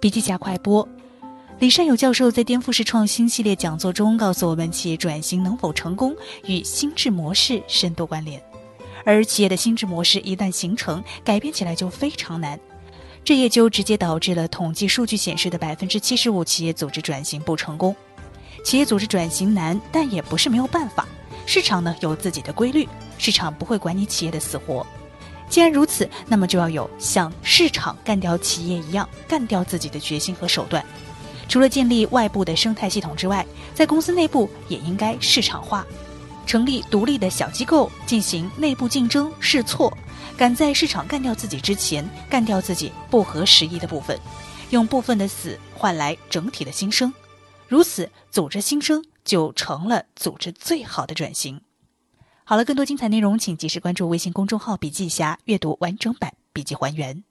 笔记加快播。李善友教授在颠覆式创新系列讲座中告诉我们，企业转型能否成功与心智模式深度关联，而企业的心智模式一旦形成，改变起来就非常难。这也就直接导致了统计数据显示的百分之七十五企业组织转型不成功。企业组织转型难，但也不是没有办法。市场呢有自己的规律，市场不会管你企业的死活。既然如此，那么就要有像市场干掉企业一样干掉自己的决心和手段。除了建立外部的生态系统之外，在公司内部也应该市场化，成立独立的小机构进行内部竞争试错，赶在市场干掉自己之前干掉自己不合时宜的部分，用部分的死换来整体的新生，如此组织新生就成了组织最好的转型。好了，更多精彩内容请及时关注微信公众号“笔记侠”，阅读完整版笔记还原。